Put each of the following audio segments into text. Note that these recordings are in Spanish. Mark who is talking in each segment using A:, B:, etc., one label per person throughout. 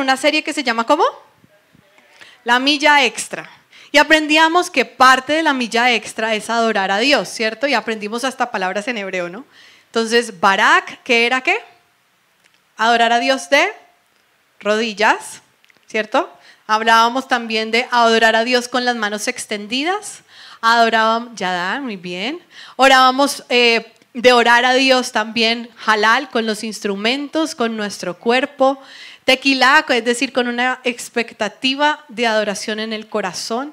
A: una serie que se llama ¿cómo? La milla extra. Y aprendíamos que parte de la milla extra es adorar a Dios, ¿cierto? Y aprendimos hasta palabras en hebreo, ¿no? Entonces, Barak, ¿qué era qué? Adorar a Dios de rodillas, ¿cierto? Hablábamos también de adorar a Dios con las manos extendidas. Adorábamos, ya da, muy bien. Orábamos eh, de orar a Dios también halal, con los instrumentos, con nuestro cuerpo. Tequilaco, es decir, con una expectativa de adoración en el corazón.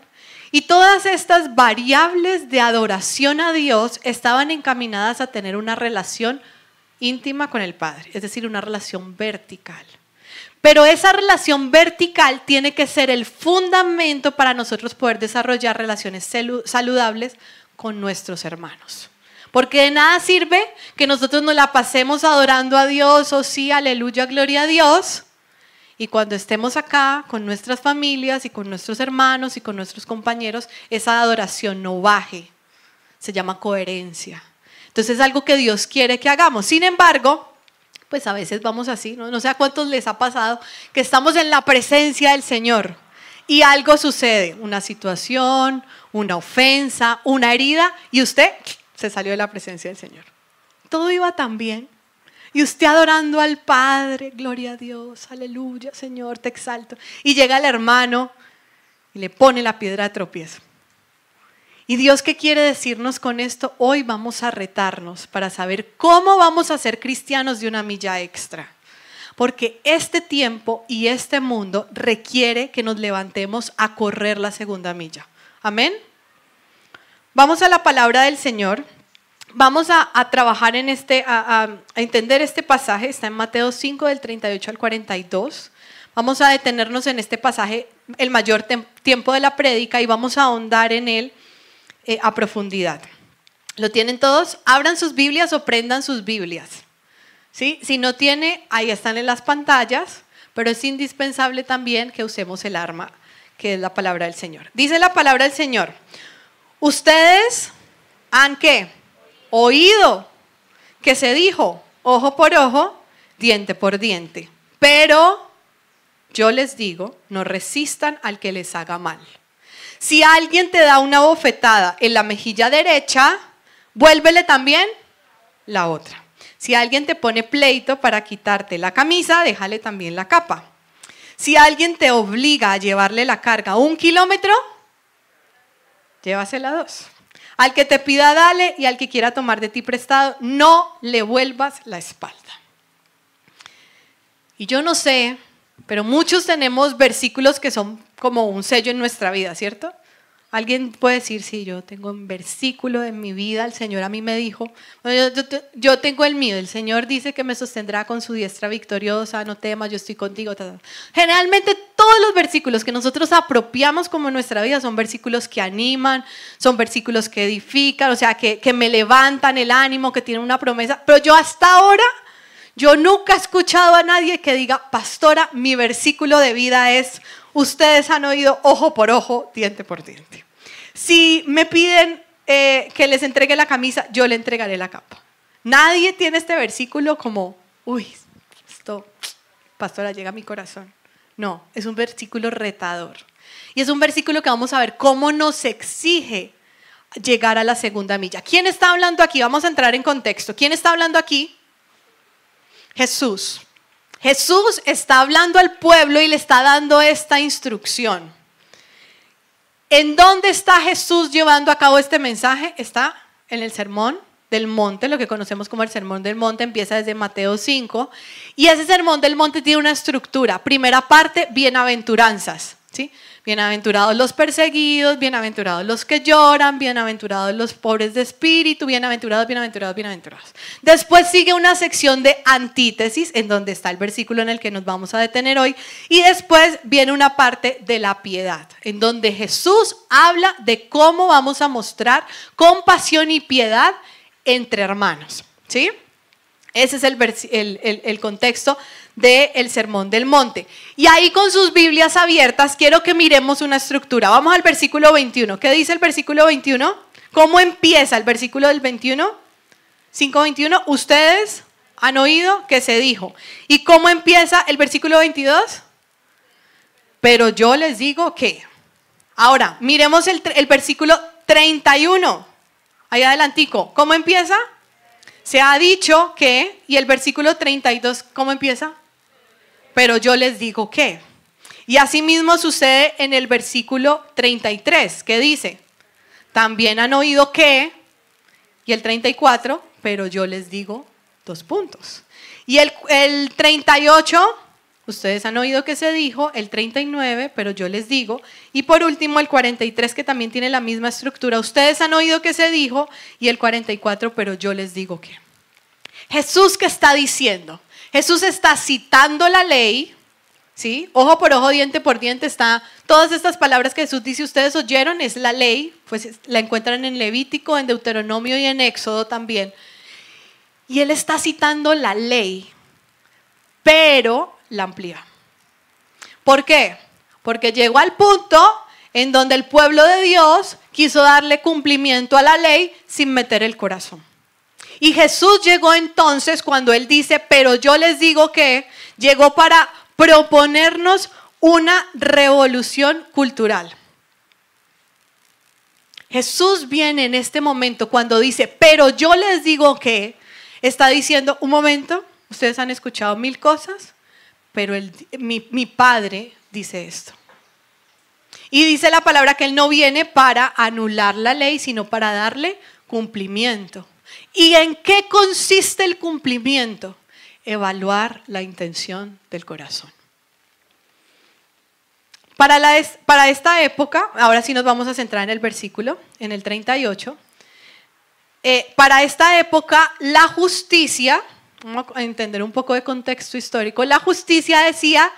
A: Y todas estas variables de adoración a Dios estaban encaminadas a tener una relación íntima con el Padre, es decir, una relación vertical. Pero esa relación vertical tiene que ser el fundamento para nosotros poder desarrollar relaciones saludables con nuestros hermanos. Porque de nada sirve que nosotros nos la pasemos adorando a Dios, o oh, sí, aleluya, gloria a Dios. Y cuando estemos acá con nuestras familias y con nuestros hermanos y con nuestros compañeros, esa adoración no baje. Se llama coherencia. Entonces es algo que Dios quiere que hagamos. Sin embargo, pues a veces vamos así, ¿no? No sé a cuántos les ha pasado que estamos en la presencia del Señor y algo sucede, una situación, una ofensa, una herida, y usted se salió de la presencia del Señor. Todo iba tan bien. Y usted adorando al Padre, gloria a Dios, aleluya, Señor, te exalto. Y llega el hermano y le pone la piedra de tropiezo. Y Dios, ¿qué quiere decirnos con esto? Hoy vamos a retarnos para saber cómo vamos a ser cristianos de una milla extra. Porque este tiempo y este mundo requiere que nos levantemos a correr la segunda milla. Amén. Vamos a la palabra del Señor. Vamos a, trabajar en este, a, entender este pasaje. Está en Mateo 5 del 38 al 42. Vamos a detenernos en este pasaje el mayor tiempo de la prédica y vamos a ahondar en él eh, a profundidad. ¿Lo tienen todos? Abran sus Biblias o prendan sus Biblias. ¿Sí? Si no tiene, ahí están en las pantallas, pero es indispensable también que usemos el arma, que es la palabra del Señor. Dice la palabra del Señor, ustedes han qué? Oído que se dijo, ojo por ojo, diente por diente. Pero yo les digo, no resistan al que les haga mal. Si alguien te da una bofetada en la mejilla derecha, vuélvele también la otra. Si alguien te pone pleito para quitarte la camisa, déjale también la capa. Si alguien te obliga a llevarle la carga un kilómetro, llévasela dos. Al que te pida, dale, y al que quiera tomar de ti prestado, no le vuelvas la espalda. Y yo no sé, pero muchos tenemos versículos que son como un sello en nuestra vida, ¿cierto? Alguien puede decir, sí, yo tengo un versículo en mi vida, el Señor a mí me dijo, yo, tengo el mío, el Señor dice que me sostendrá con su diestra victoriosa, no temas, yo estoy contigo. Generalmente todos los versículos que nosotros apropiamos como nuestra vida son versículos que animan, son versículos que edifican, o sea, que, que me levantan el ánimo, que tienen una promesa, pero yo hasta ahora yo nunca he escuchado a nadie que diga, pastora, mi versículo de vida es, ustedes han oído ojo por ojo, diente por diente. Si me piden eh, que les entregue la camisa, yo le entregaré la capa. Nadie tiene este versículo como, uy, esto, pastora, llega a mi corazón. No, es un versículo retador. Y es un versículo que vamos a ver cómo nos exige llegar a la segunda milla. ¿Quién está hablando aquí? Vamos a entrar en contexto. ¿Quién está hablando aquí? Jesús. Jesús está hablando al pueblo y le está dando esta instrucción. ¿En dónde está Jesús llevando a cabo este mensaje? Está en el sermón del monte, lo que conocemos como el sermón del monte, empieza desde Mateo 5. Y ese sermón del monte tiene una estructura. Primera parte, bienaventuranzas. Bienaventurados los perseguidos, bienaventurados los que lloran, bienaventurados los pobres de espíritu, bienaventurados, bienaventurados, bienaventurados. Después sigue una sección de antítesis, en donde está el versículo en el que nos vamos a detener hoy. Y después viene una parte de la piedad, en donde Jesús habla de cómo vamos a mostrar compasión y piedad entre hermanos. ¿Sí? Ese es el, el contexto del Sermón del Monte. Y ahí con sus Biblias abiertas quiero que miremos una estructura. Vamos al versículo 21. ¿Qué dice el versículo 21? ¿Cómo empieza el versículo del 21? 5.21. Ustedes han oído que se dijo. ¿Y cómo empieza el versículo 22? Pero yo les digo que. Ahora, miremos el, el versículo 31. Ahí adelantico. ¿Cómo empieza? Se ha dicho que, y el versículo 32, ¿cómo empieza? Pero yo les digo que. Y asimismo sucede en el versículo 33, que dice, también han oído que, y el 34, pero yo les digo dos puntos. Y el, el 38, ustedes han oído que se dijo, el 39, pero yo les digo. Y por último, el 43, que también tiene la misma estructura. Ustedes han oído que se dijo, y el 44, pero yo les digo que. Jesús, ¿qué está diciendo? Jesús está citando la ley, ¿sí? Ojo por ojo, diente por diente, está. Todas estas palabras que Jesús dice, ustedes oyeron, es la ley, pues la encuentran en Levítico, en Deuteronomio y en Éxodo también. Y él está citando la ley, pero la amplía. ¿Por qué? Porque llegó al punto en donde el pueblo de Dios quiso darle cumplimiento a la ley sin meter el corazón. Y Jesús llegó entonces cuando él dice, pero yo les digo que llegó para proponernos una revolución cultural. Jesús viene en este momento cuando dice, pero yo les digo que, está diciendo, un momento, ustedes han escuchado mil cosas, pero mi, mi Padre dice esto. Y dice la palabra que Él no viene para anular la ley, sino para darle cumplimiento. ¿Y en qué consiste el cumplimiento? Evaluar la intención del corazón. Para, la, para, esta época, ahora sí nos vamos a centrar en el versículo, en el 38, eh, para esta época la justicia, vamos a entender un poco de contexto histórico, la justicia decía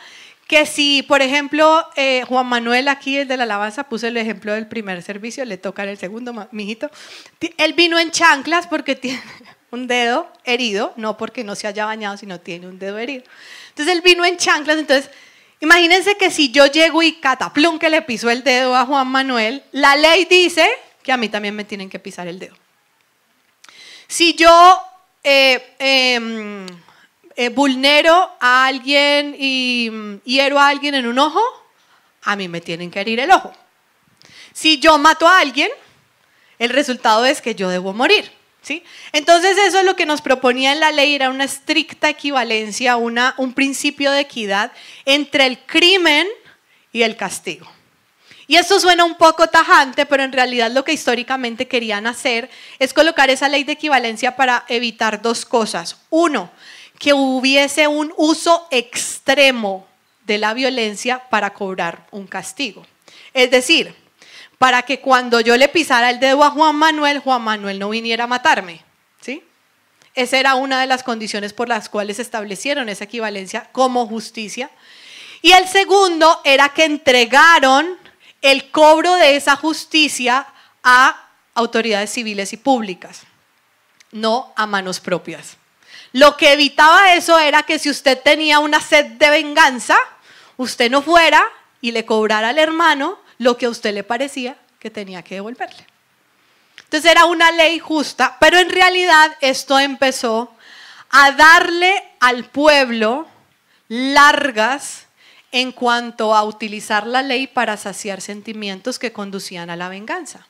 A: que si, por ejemplo, eh, Juan Manuel aquí, el de la alabanza, puse el ejemplo del primer servicio, le toca el segundo, mijito, él vino en chanclas porque tiene un dedo herido, no porque no se haya bañado, sino tiene un dedo herido. Entonces él vino en chanclas, entonces imagínense que si yo llego y cataplum que le piso el dedo a Juan Manuel, la ley dice que a mí también me tienen que pisar el dedo. Si yo eh, em, eh, vulnero a alguien y mm, hiero a alguien en un ojo, a mí me tienen que herir el ojo. Si yo mato a alguien, el resultado es que yo debo morir. ¿sí? Entonces eso es lo que nos proponía en la ley, era una estricta equivalencia, una, un principio de equidad entre el crimen y el castigo. Y esto suena un poco tajante, pero en realidad lo que históricamente querían hacer es colocar esa ley de equivalencia para evitar dos cosas. Uno, que hubiese un uso extremo de la violencia para cobrar un castigo. Es decir, para que cuando yo le pisara el dedo a Juan Manuel, Juan Manuel no viniera a matarme. ¿sí? Esa era una de las condiciones por las cuales establecieron esa equivalencia como justicia. Y el segundo era que entregaron el cobro de esa justicia a autoridades civiles y públicas, no a manos propias. Lo que evitaba eso era que si usted tenía una sed de venganza, usted no fuera y le cobrara al hermano lo que a usted le parecía que tenía que devolverle. Entonces era una ley justa, pero en realidad esto empezó a darle al pueblo largas en cuanto a utilizar la ley para saciar sentimientos que conducían a la venganza.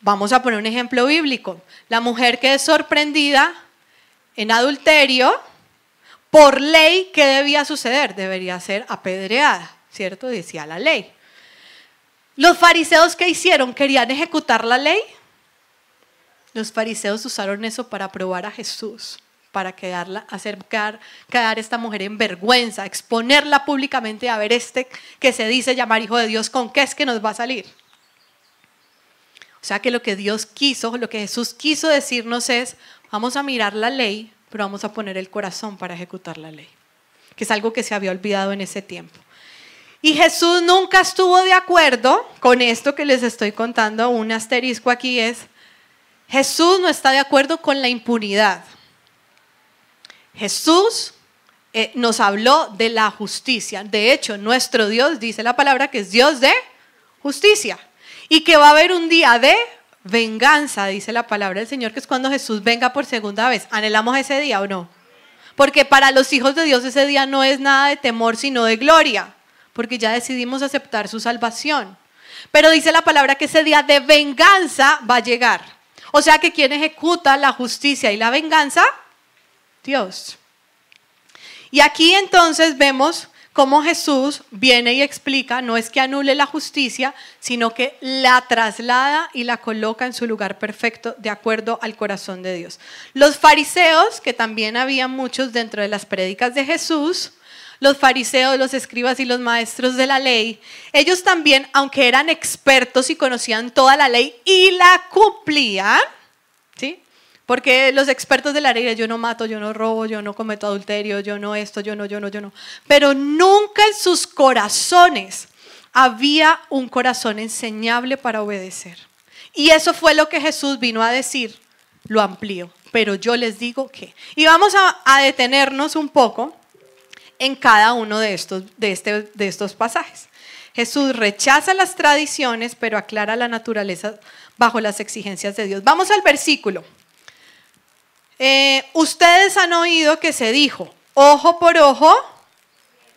A: Vamos a poner un ejemplo bíblico. La mujer que es sorprendida en adulterio, por ley, ¿qué debía suceder? Debería ser apedreada, ¿cierto? Decía la ley. Los fariseos ¿qué hicieron? ¿Querían ejecutar la ley? Los fariseos usaron eso para probar a Jesús, para quedarla, hacer quedar, quedar esta mujer en vergüenza, exponerla públicamente a ver este que se dice llamar hijo de Dios, ¿con qué es que nos va a salir? O sea que lo que Dios quiso, lo que Jesús quiso decirnos es, Vamos a mirar la ley, pero vamos a poner el corazón para ejecutar la ley, que es algo que se había olvidado en ese tiempo. Y Jesús nunca estuvo de acuerdo con esto que les estoy contando. Un asterisco aquí es, Jesús no está de acuerdo con la impunidad. Jesús eh, nos habló de la justicia. De hecho, nuestro Dios dice la palabra que es Dios de justicia y que va a haber un día de venganza, dice la palabra del Señor, que es cuando Jesús venga por segunda vez. ¿Anhelamos ese día o no? Porque para los hijos de Dios ese día no es nada de temor, sino de gloria, porque ya decidimos aceptar su salvación. Pero dice la palabra que ese día de venganza va a llegar. O sea que quien ejecuta la justicia y la venganza, Dios. Y aquí entonces vemos cómo Jesús viene y explica, no es que anule la justicia, sino que la traslada y la coloca en su lugar perfecto de acuerdo al corazón de Dios. Los fariseos, que también había muchos dentro de las prédicas de Jesús, los fariseos, los escribas y los maestros de la ley, ellos también, aunque eran expertos y conocían toda la ley y la cumplían, ¿sí? Porque los expertos de la ley, yo no mato, yo no robo, yo no cometo adulterio, yo no esto, yo no, yo no, yo no. Pero nunca en sus corazones había un corazón enseñable para obedecer. Y eso fue lo que Jesús vino a decir, lo amplío. Pero yo les digo que. Y vamos a, detenernos un poco en cada uno de estos, de, este, de estos pasajes. Jesús rechaza las tradiciones, pero aclara la naturaleza bajo las exigencias de Dios. Vamos al versículo. Eh, ustedes han oído que se dijo, ojo por ojo,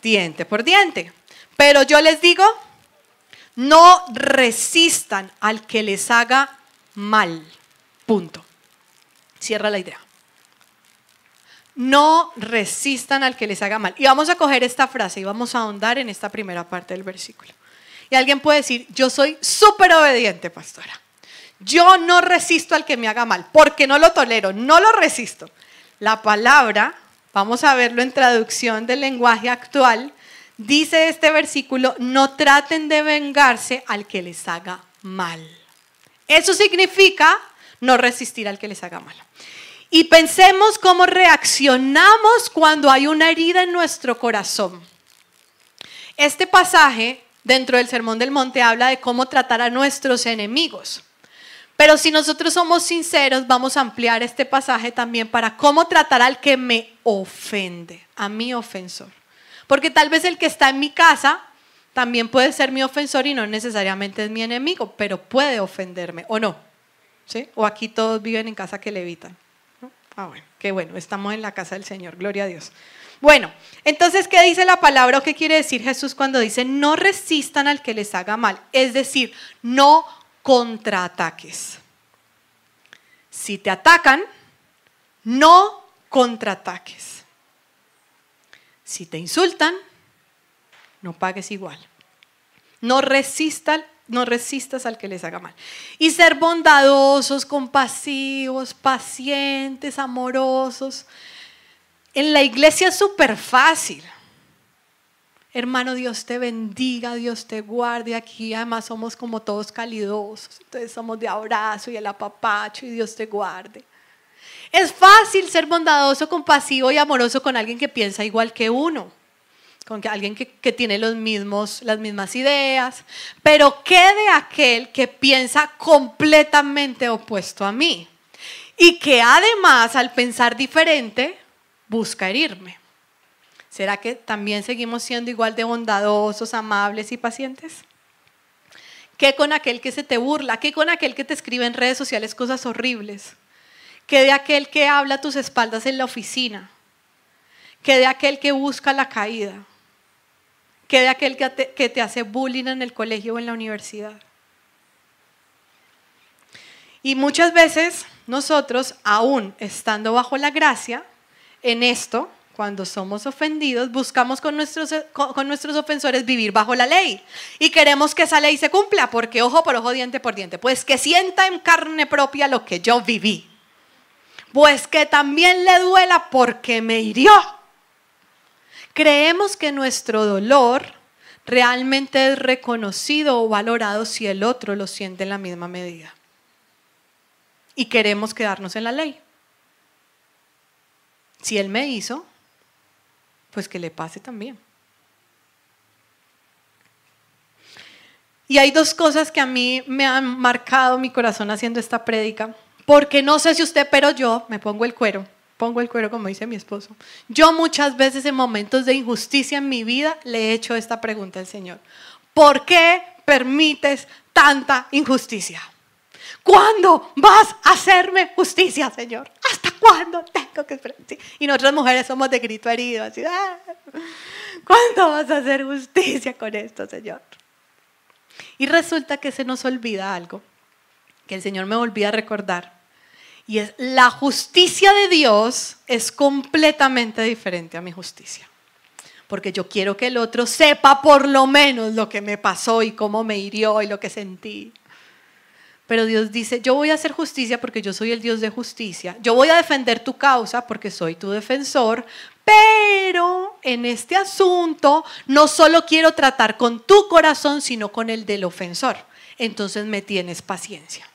A: diente por diente. Pero yo les digo, no resistan al que les haga mal. Punto. Cierra la idea. No resistan al que les haga mal. Y vamos a coger esta frase y vamos a ahondar en esta primera parte del versículo. Y alguien puede decir, yo soy súper obediente, pastora. Yo no resisto al que me haga mal, porque no lo tolero, no lo resisto. La palabra, vamos a verlo en traducción del lenguaje actual, dice este versículo, no traten de vengarse al que les haga mal. Eso significa no resistir al que les haga mal. Y pensemos cómo reaccionamos cuando hay una herida en nuestro corazón. Este pasaje dentro del Sermón del Monte habla de cómo tratar a nuestros enemigos. Pero si nosotros somos sinceros, vamos a ampliar este pasaje también para cómo tratar al que me ofende, a mi ofensor. Porque tal vez el que está en mi casa también puede ser mi ofensor y no necesariamente es mi enemigo, pero puede ofenderme, ¿o no? ¿Sí? O aquí todos viven en casa que le evitan. Ah, bueno, qué bueno, estamos en la casa del Señor, gloria a Dios. Bueno, entonces, ¿qué dice la palabra o qué quiere decir Jesús cuando dice no resistan al que les haga mal? Es decir, no contraataques. Si te atacan, no contraataques. Si te insultan, no pagues igual. No resistas, no resistas al que les haga mal. Y ser bondadosos, compasivos, pacientes, amorosos. En la iglesia es súper fácil. Hermano, Dios te bendiga, Dios te guarde. Aquí además somos como todos calidosos, entonces somos de abrazo y el apapacho y Dios te guarde. Es fácil ser bondadoso, compasivo y amoroso con alguien que piensa igual que uno, con alguien que, que tiene los mismos, las mismas ideas. Pero ¿qué de aquel que piensa completamente opuesto a mí? Y que además al pensar diferente busca herirme. ¿Será que también seguimos siendo igual de bondadosos, amables y pacientes? ¿Qué con aquel que se te burla? ¿Qué con aquel que te escribe en redes sociales cosas horribles? ¿Qué de aquel que habla a tus espaldas en la oficina? ¿Qué de aquel que busca la caída? ¿Qué de aquel que te, que te hace bullying en el colegio o en la universidad? Y muchas veces nosotros, aún estando bajo la gracia, en esto cuando somos ofendidos, buscamos con nuestros, con nuestros ofensores vivir bajo la ley. Y queremos que esa ley se cumpla, porque ojo por ojo, diente por diente. Pues que sienta en carne propia lo que yo viví. Pues que también le duela porque me hirió. Creemos que nuestro dolor realmente es reconocido o valorado si el otro lo siente en la misma medida. Y queremos quedarnos en la ley. Si él me hizo, pues que le pase también. Y hay dos cosas que a mí me han marcado mi corazón haciendo esta prédica, porque no sé si usted, pero yo me pongo el cuero, pongo el cuero como dice mi esposo. Yo muchas veces en momentos de injusticia en mi vida le he hecho esta pregunta al Señor. ¿Por qué permites tanta injusticia? ¿Cuándo vas a hacerme justicia, Señor? ¿Hasta cuándo tengo que esperar? Y nosotras mujeres somos de grito herido, así, ah, ¿cuándo vas a hacer justicia con esto, Señor? Y resulta que se nos olvida algo, que el Señor me olvida recordar. Y es la justicia de Dios es completamente diferente a mi justicia. Porque yo quiero que el otro sepa por lo menos lo que me pasó y cómo me hirió y lo que sentí. Pero Dios dice, yo voy a hacer justicia porque yo soy el Dios de justicia. Yo voy a defender tu causa porque soy tu defensor. Pero en este asunto no solo quiero tratar con tu corazón, sino con el del ofensor. Entonces me tienes paciencia.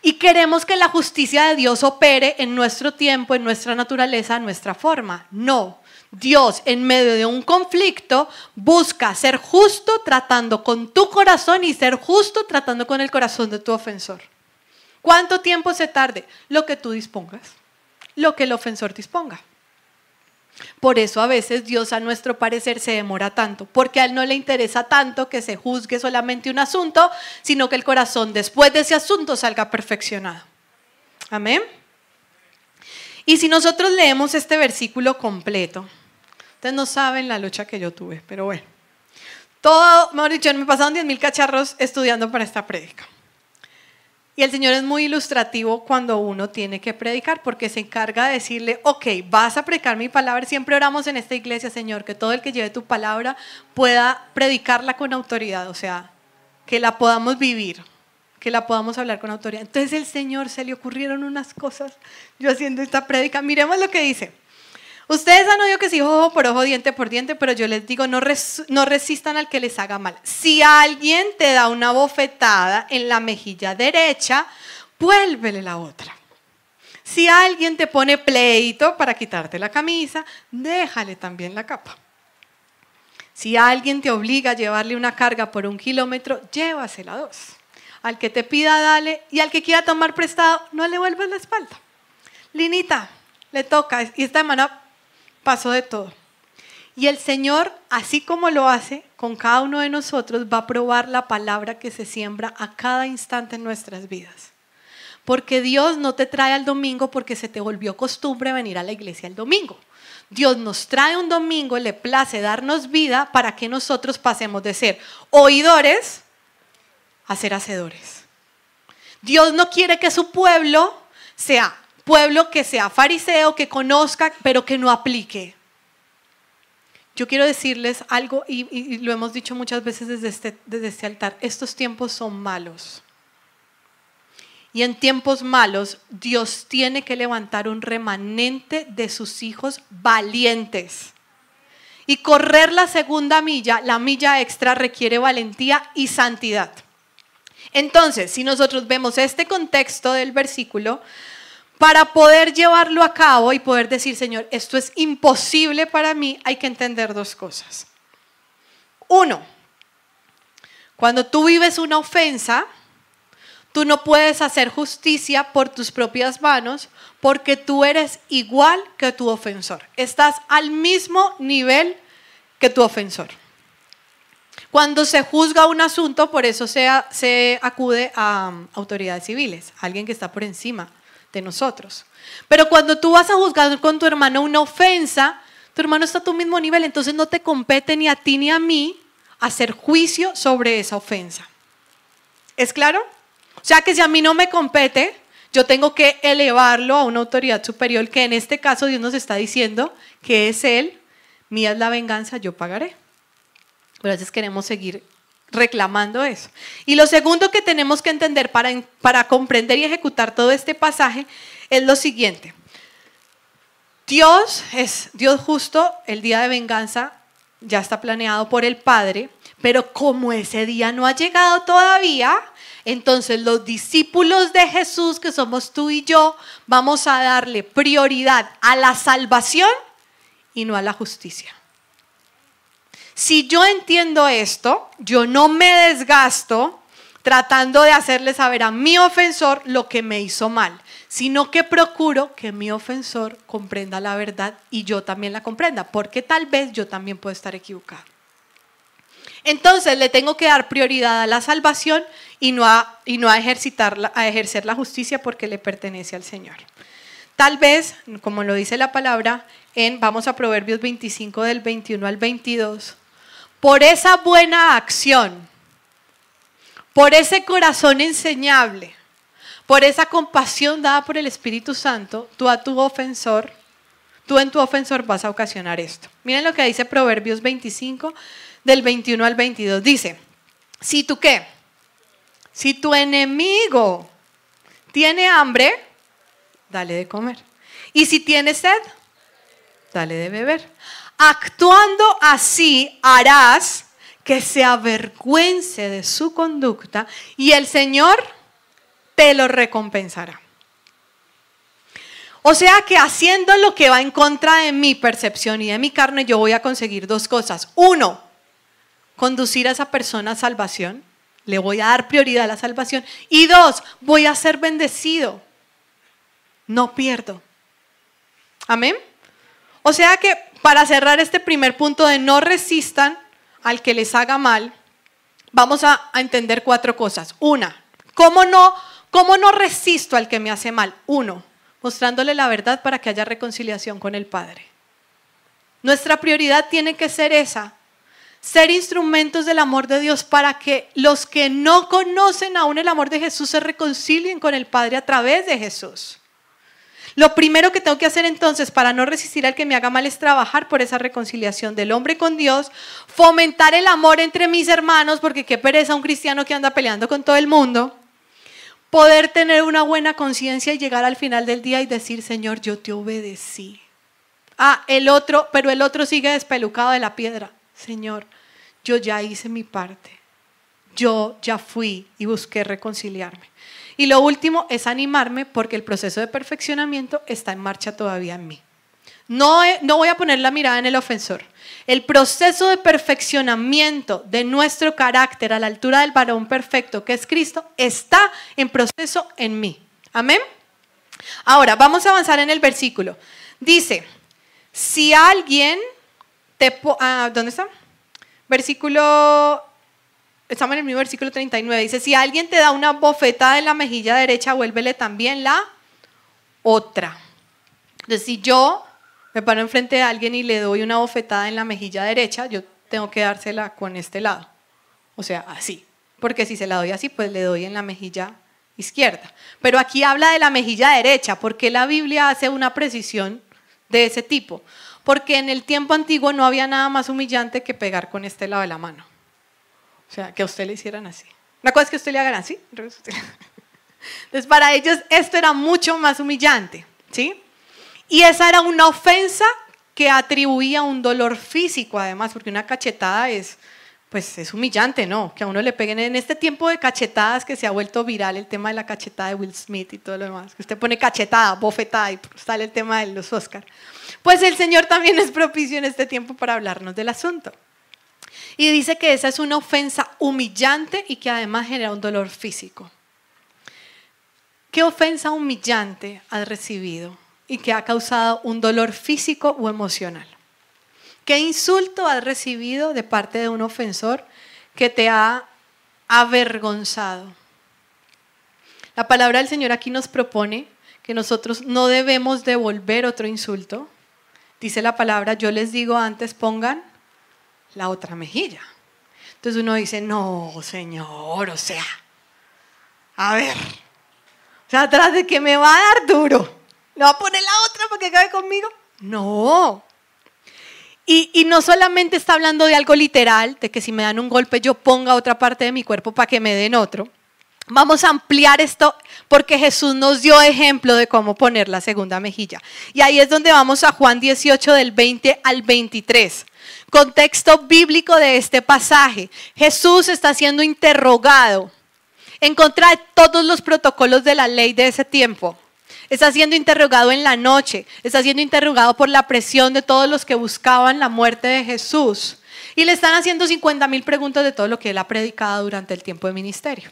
A: Y queremos que la justicia de Dios opere en nuestro tiempo, en nuestra naturaleza, en nuestra forma. No. Dios en medio de un conflicto busca ser justo tratando con tu corazón y ser justo tratando con el corazón de tu ofensor. ¿Cuánto tiempo se tarde? Lo que tú dispongas, lo que el ofensor disponga. Por eso a veces Dios a nuestro parecer se demora tanto, porque a Él no le interesa tanto que se juzgue solamente un asunto, sino que el corazón después de ese asunto salga perfeccionado. Amén. Y si nosotros leemos este versículo completo, ustedes no saben la lucha que yo tuve, pero bueno. Todo, mejor dicho, me pasaron 10.000 cacharros estudiando para esta prédica. Y el Señor es muy ilustrativo cuando uno tiene que predicar, porque se encarga de decirle, ok, vas a predicar mi palabra. Siempre oramos en esta iglesia, Señor, que todo el que lleve tu palabra pueda predicarla con autoridad, o sea, que la podamos vivir, que la podamos hablar con autoridad. Entonces el Señor se le ocurrieron unas cosas, yo haciendo esta prédica. Miremos lo que dice. Ustedes han oído que sí, ojo por ojo, diente por diente, pero yo les digo, no, no resistan al que les haga mal. Si alguien te da una bofetada en la mejilla derecha, vuélvele la otra. Si alguien te pone pleito para quitarte la camisa, déjale también la capa. Si alguien te obliga a llevarle una carga por un kilómetro, llévasela dos. Al que te pida, dale. Y al que quiera tomar prestado, no le vuelvas la espalda. Linita, le toca. Y esta semana pasó de todo. Y el Señor, así como lo hace con cada uno de nosotros, va a probar la palabra que se siembra a cada instante en nuestras vidas. Porque Dios no te trae al domingo porque se te volvió costumbre venir a la iglesia el domingo. Dios nos trae un domingo, le place darnos vida para que nosotros pasemos de ser oidores a ser hacedores. Dios no quiere que su pueblo sea pueblo que sea fariseo, que conozca, pero que no aplique. Yo quiero decirles algo, y, lo hemos dicho muchas veces desde este, desde este altar, estos tiempos son malos. Y en tiempos malos, Dios tiene que levantar un remanente de sus hijos valientes. Y correr la segunda milla, la milla extra, requiere valentía y santidad. Entonces, si nosotros vemos este contexto del versículo, para poder llevarlo a cabo y poder decir, Señor, esto es imposible para mí, hay que entender dos cosas. Uno, cuando tú vives una ofensa, tú no puedes hacer justicia por tus propias manos porque tú eres igual que tu ofensor. Estás al mismo nivel que tu ofensor. Cuando se juzga un asunto, por eso se, acude a um, autoridades civiles, alguien que está por encima de nosotros. Pero cuando tú vas a juzgar con tu hermano una ofensa, tu hermano está a tu mismo nivel, entonces no te compete ni a ti ni a mí hacer juicio sobre esa ofensa. ¿Es claro? O sea que si a mí no me compete, yo tengo que elevarlo a una autoridad superior, que en este caso Dios nos está diciendo que es Él, mía es la venganza, yo pagaré. Pero a veces queremos seguir reclamando eso. Y lo segundo que tenemos que entender para, para comprender y ejecutar todo este pasaje es lo siguiente. Dios es Dios justo, el día de venganza ya está planeado por el Padre, pero como ese día no ha llegado todavía, entonces los discípulos de Jesús, que somos tú y yo, vamos a darle prioridad a la salvación y no a la justicia. Si yo entiendo esto, yo no me desgasto tratando de hacerle saber a mi ofensor lo que me hizo mal, sino que procuro que mi ofensor comprenda la verdad y yo también la comprenda, porque tal vez yo también puedo estar equivocado. Entonces le tengo que dar prioridad a la salvación y no a, y no a, ejercitar, a ejercer la justicia porque le pertenece al Señor. Tal vez, como lo dice la palabra, en, vamos a Proverbios 25 del 21 al 22, por esa buena acción, por ese corazón enseñable, por esa compasión dada por el Espíritu Santo, tú a tu ofensor, tú en tu ofensor vas a ocasionar esto. Miren lo que dice Proverbios 25 del 21 al 22. Dice, si tú qué, si tu enemigo tiene hambre, dale de comer. Y si tiene sed, dale de beber. Actuando así harás que se avergüence de su conducta y el Señor te lo recompensará. O sea que haciendo lo que va en contra de mi percepción y de mi carne, yo voy a conseguir dos cosas. Uno, conducir a esa persona a salvación le voy a dar prioridad a la salvación. Y dos, voy a ser bendecido. No pierdo. Amén. O sea que para cerrar este primer punto de no resistan al que les haga mal, vamos a, entender cuatro cosas. Una, ¿cómo no, ¿cómo no resisto al que me hace mal? Uno, mostrándole la verdad para que haya reconciliación con el Padre. Nuestra prioridad tiene que ser esa, ser instrumentos del amor de Dios para que los que no conocen aún el amor de Jesús se reconcilien con el Padre a través de Jesús. Lo primero que tengo que hacer entonces para no resistir al que me haga mal es trabajar por esa reconciliación del hombre con Dios, fomentar el amor entre mis hermanos, porque qué pereza un cristiano que anda peleando con todo el mundo, poder tener una buena conciencia y llegar al final del día y decir, Señor, yo te obedecí. Ah, el otro, pero el otro sigue despelucado de la piedra. Señor, yo ya hice mi parte. Yo ya fui y busqué reconciliarme. Y lo último es animarme porque el proceso de perfeccionamiento está en marcha todavía en mí. No, no voy a poner la mirada en el ofensor. El proceso de perfeccionamiento de nuestro carácter a la altura del varón perfecto que es Cristo está en proceso en mí. Amén. Ahora, vamos a avanzar en el versículo. Dice, si alguien Ah, ¿Dónde está? Versículo. Estamos en el mismo versículo 39. Dice: Si alguien te da una bofetada en la mejilla derecha, vuélvele también la otra. Entonces, si yo me paro enfrente de alguien y le doy una bofetada en la mejilla derecha, yo tengo que dársela con este lado. O sea, así. Porque si se la doy así, pues le doy en la mejilla izquierda. Pero aquí habla de la mejilla derecha, porque la Biblia hace una precisión de ese tipo porque en el tiempo antiguo no había nada más humillante que pegar con este lado de la mano. O sea, que a usted le hicieran así. Una cosa que usted le hagan así. Entonces, para ellos esto era mucho más humillante, ¿sí? Y esa era una ofensa que atribuía un dolor físico, además, porque una cachetada es, pues es humillante, ¿no? Que a uno le peguen en este tiempo de cachetadas que se ha vuelto viral el tema de la cachetada de Will Smith y todo lo demás. Que usted pone cachetada, bofetada y sale el tema de los Oscars. Pues el Señor también es propicio en este tiempo para hablarnos del asunto. Y dice que esa es una ofensa humillante y que además genera un dolor físico. ¿Qué ofensa humillante has recibido y que ha causado un dolor físico o emocional? ¿Qué insulto has recibido de parte de un ofensor que te ha avergonzado? La palabra del Señor aquí nos propone que nosotros no debemos devolver otro insulto, dice la palabra, yo les digo antes pongan la otra mejilla. Entonces uno dice, no, Señor, o sea, a ver, o sea, atrás de que me va a dar duro, ¿le va a poner la otra para que acabe conmigo? No. Y, y no solamente está hablando de algo literal, de que si me dan un golpe yo ponga otra parte de mi cuerpo para que me den otro, Vamos a ampliar esto porque Jesús nos dio ejemplo de cómo poner la segunda mejilla. Y ahí es donde vamos a Juan 18 del 20 al 23. Contexto bíblico de este pasaje. Jesús está siendo interrogado en contra de todos los protocolos de la ley de ese tiempo. Está siendo interrogado en la noche, está siendo interrogado por la presión de todos los que buscaban la muerte de Jesús. Y le están haciendo 50 mil preguntas de todo lo que él ha predicado durante el tiempo de ministerio.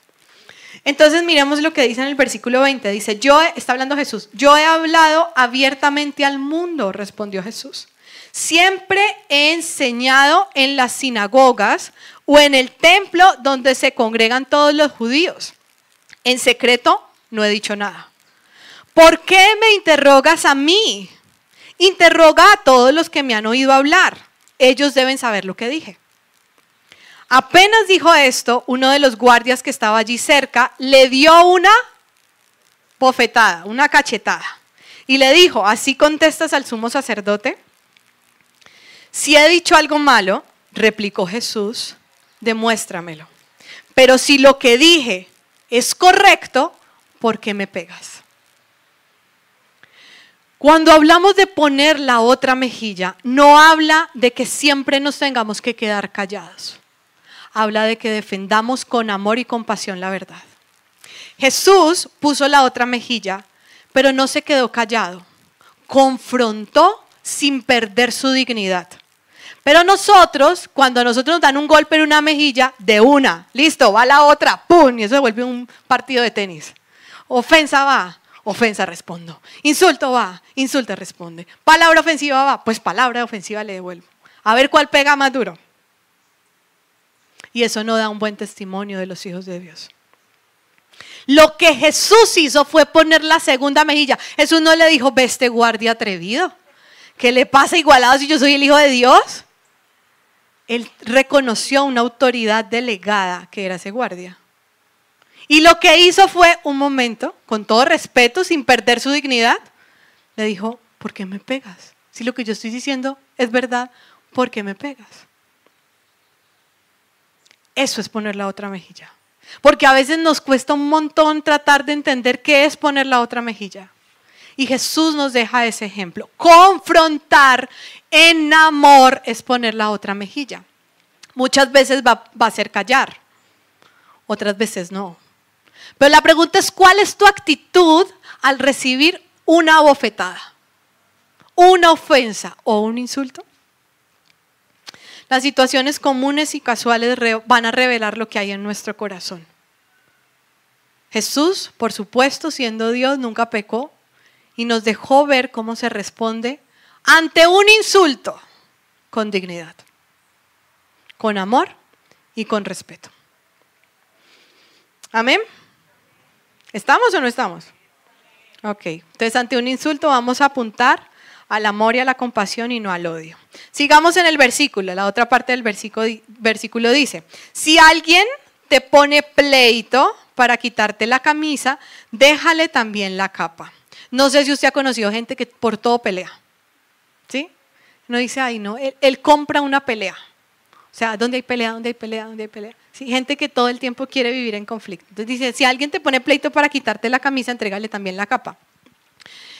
A: Entonces miremos lo que dice en el versículo 20. Dice, yo, está hablando Jesús, yo he hablado abiertamente al mundo, respondió Jesús. Siempre he enseñado en las sinagogas o en el templo donde se congregan todos los judíos. En secreto no he dicho nada. ¿Por qué me interrogas a mí? Interroga a todos los que me han oído hablar. Ellos deben saber lo que dije. Apenas dijo esto, uno de los guardias que estaba allí cerca le dio una bofetada, una cachetada. Y le dijo, ¿así contestas al sumo sacerdote? Si he dicho algo malo, replicó Jesús, demuéstramelo. Pero si lo que dije es correcto, ¿por qué me pegas? Cuando hablamos de poner la otra mejilla, no habla de que siempre nos tengamos que quedar callados. Habla de que defendamos con amor y compasión la verdad. Jesús puso la otra mejilla, pero no se quedó callado. Confrontó sin perder su dignidad. Pero nosotros, cuando a nosotros nos dan un golpe en una mejilla, de una, listo, va la otra, ¡pum! Y eso se vuelve un partido de tenis. Ofensa va, ofensa respondo. Insulto va, insulto responde. Palabra ofensiva va, pues palabra ofensiva le devuelvo. A ver cuál pega más duro. Y eso no da un buen testimonio de los hijos de Dios. Lo que Jesús hizo fue poner la segunda mejilla. Jesús no le dijo, ve este guardia atrevido. ¿Qué le pasa igualado si yo soy el hijo de Dios? Él reconoció una autoridad delegada que era ese guardia. Y lo que hizo fue un momento, con todo respeto, sin perder su dignidad, le dijo, ¿por qué me pegas? Si lo que yo estoy diciendo es verdad, ¿por qué me pegas? Eso es poner la otra mejilla. Porque a veces nos cuesta un montón tratar de entender qué es poner la otra mejilla. Y Jesús nos deja ese ejemplo. Confrontar en amor es poner la otra mejilla. Muchas veces va, va a ser callar, otras veces no. Pero la pregunta es, ¿cuál es tu actitud al recibir una bofetada, una ofensa o un insulto? Las situaciones comunes y casuales van a revelar lo que hay en nuestro corazón. Jesús, por supuesto, siendo Dios, nunca pecó y nos dejó ver cómo se responde ante un insulto con dignidad, con amor y con respeto. Amén. ¿Estamos o no estamos? Ok, entonces ante un insulto vamos a apuntar al amor y a la compasión y no al odio. Sigamos en el versículo, la otra parte del versículo, versículo dice, si alguien te pone pleito para quitarte la camisa, déjale también la capa. No sé si usted ha conocido gente que por todo pelea. ¿Sí? No dice, ay, no, él, compra una pelea. O sea, ¿dónde hay pelea? ¿Dónde hay pelea? ¿Dónde hay pelea? ¿Sí? Gente que todo el tiempo quiere vivir en conflicto. Entonces dice, si alguien te pone pleito para quitarte la camisa, entrégale también la capa.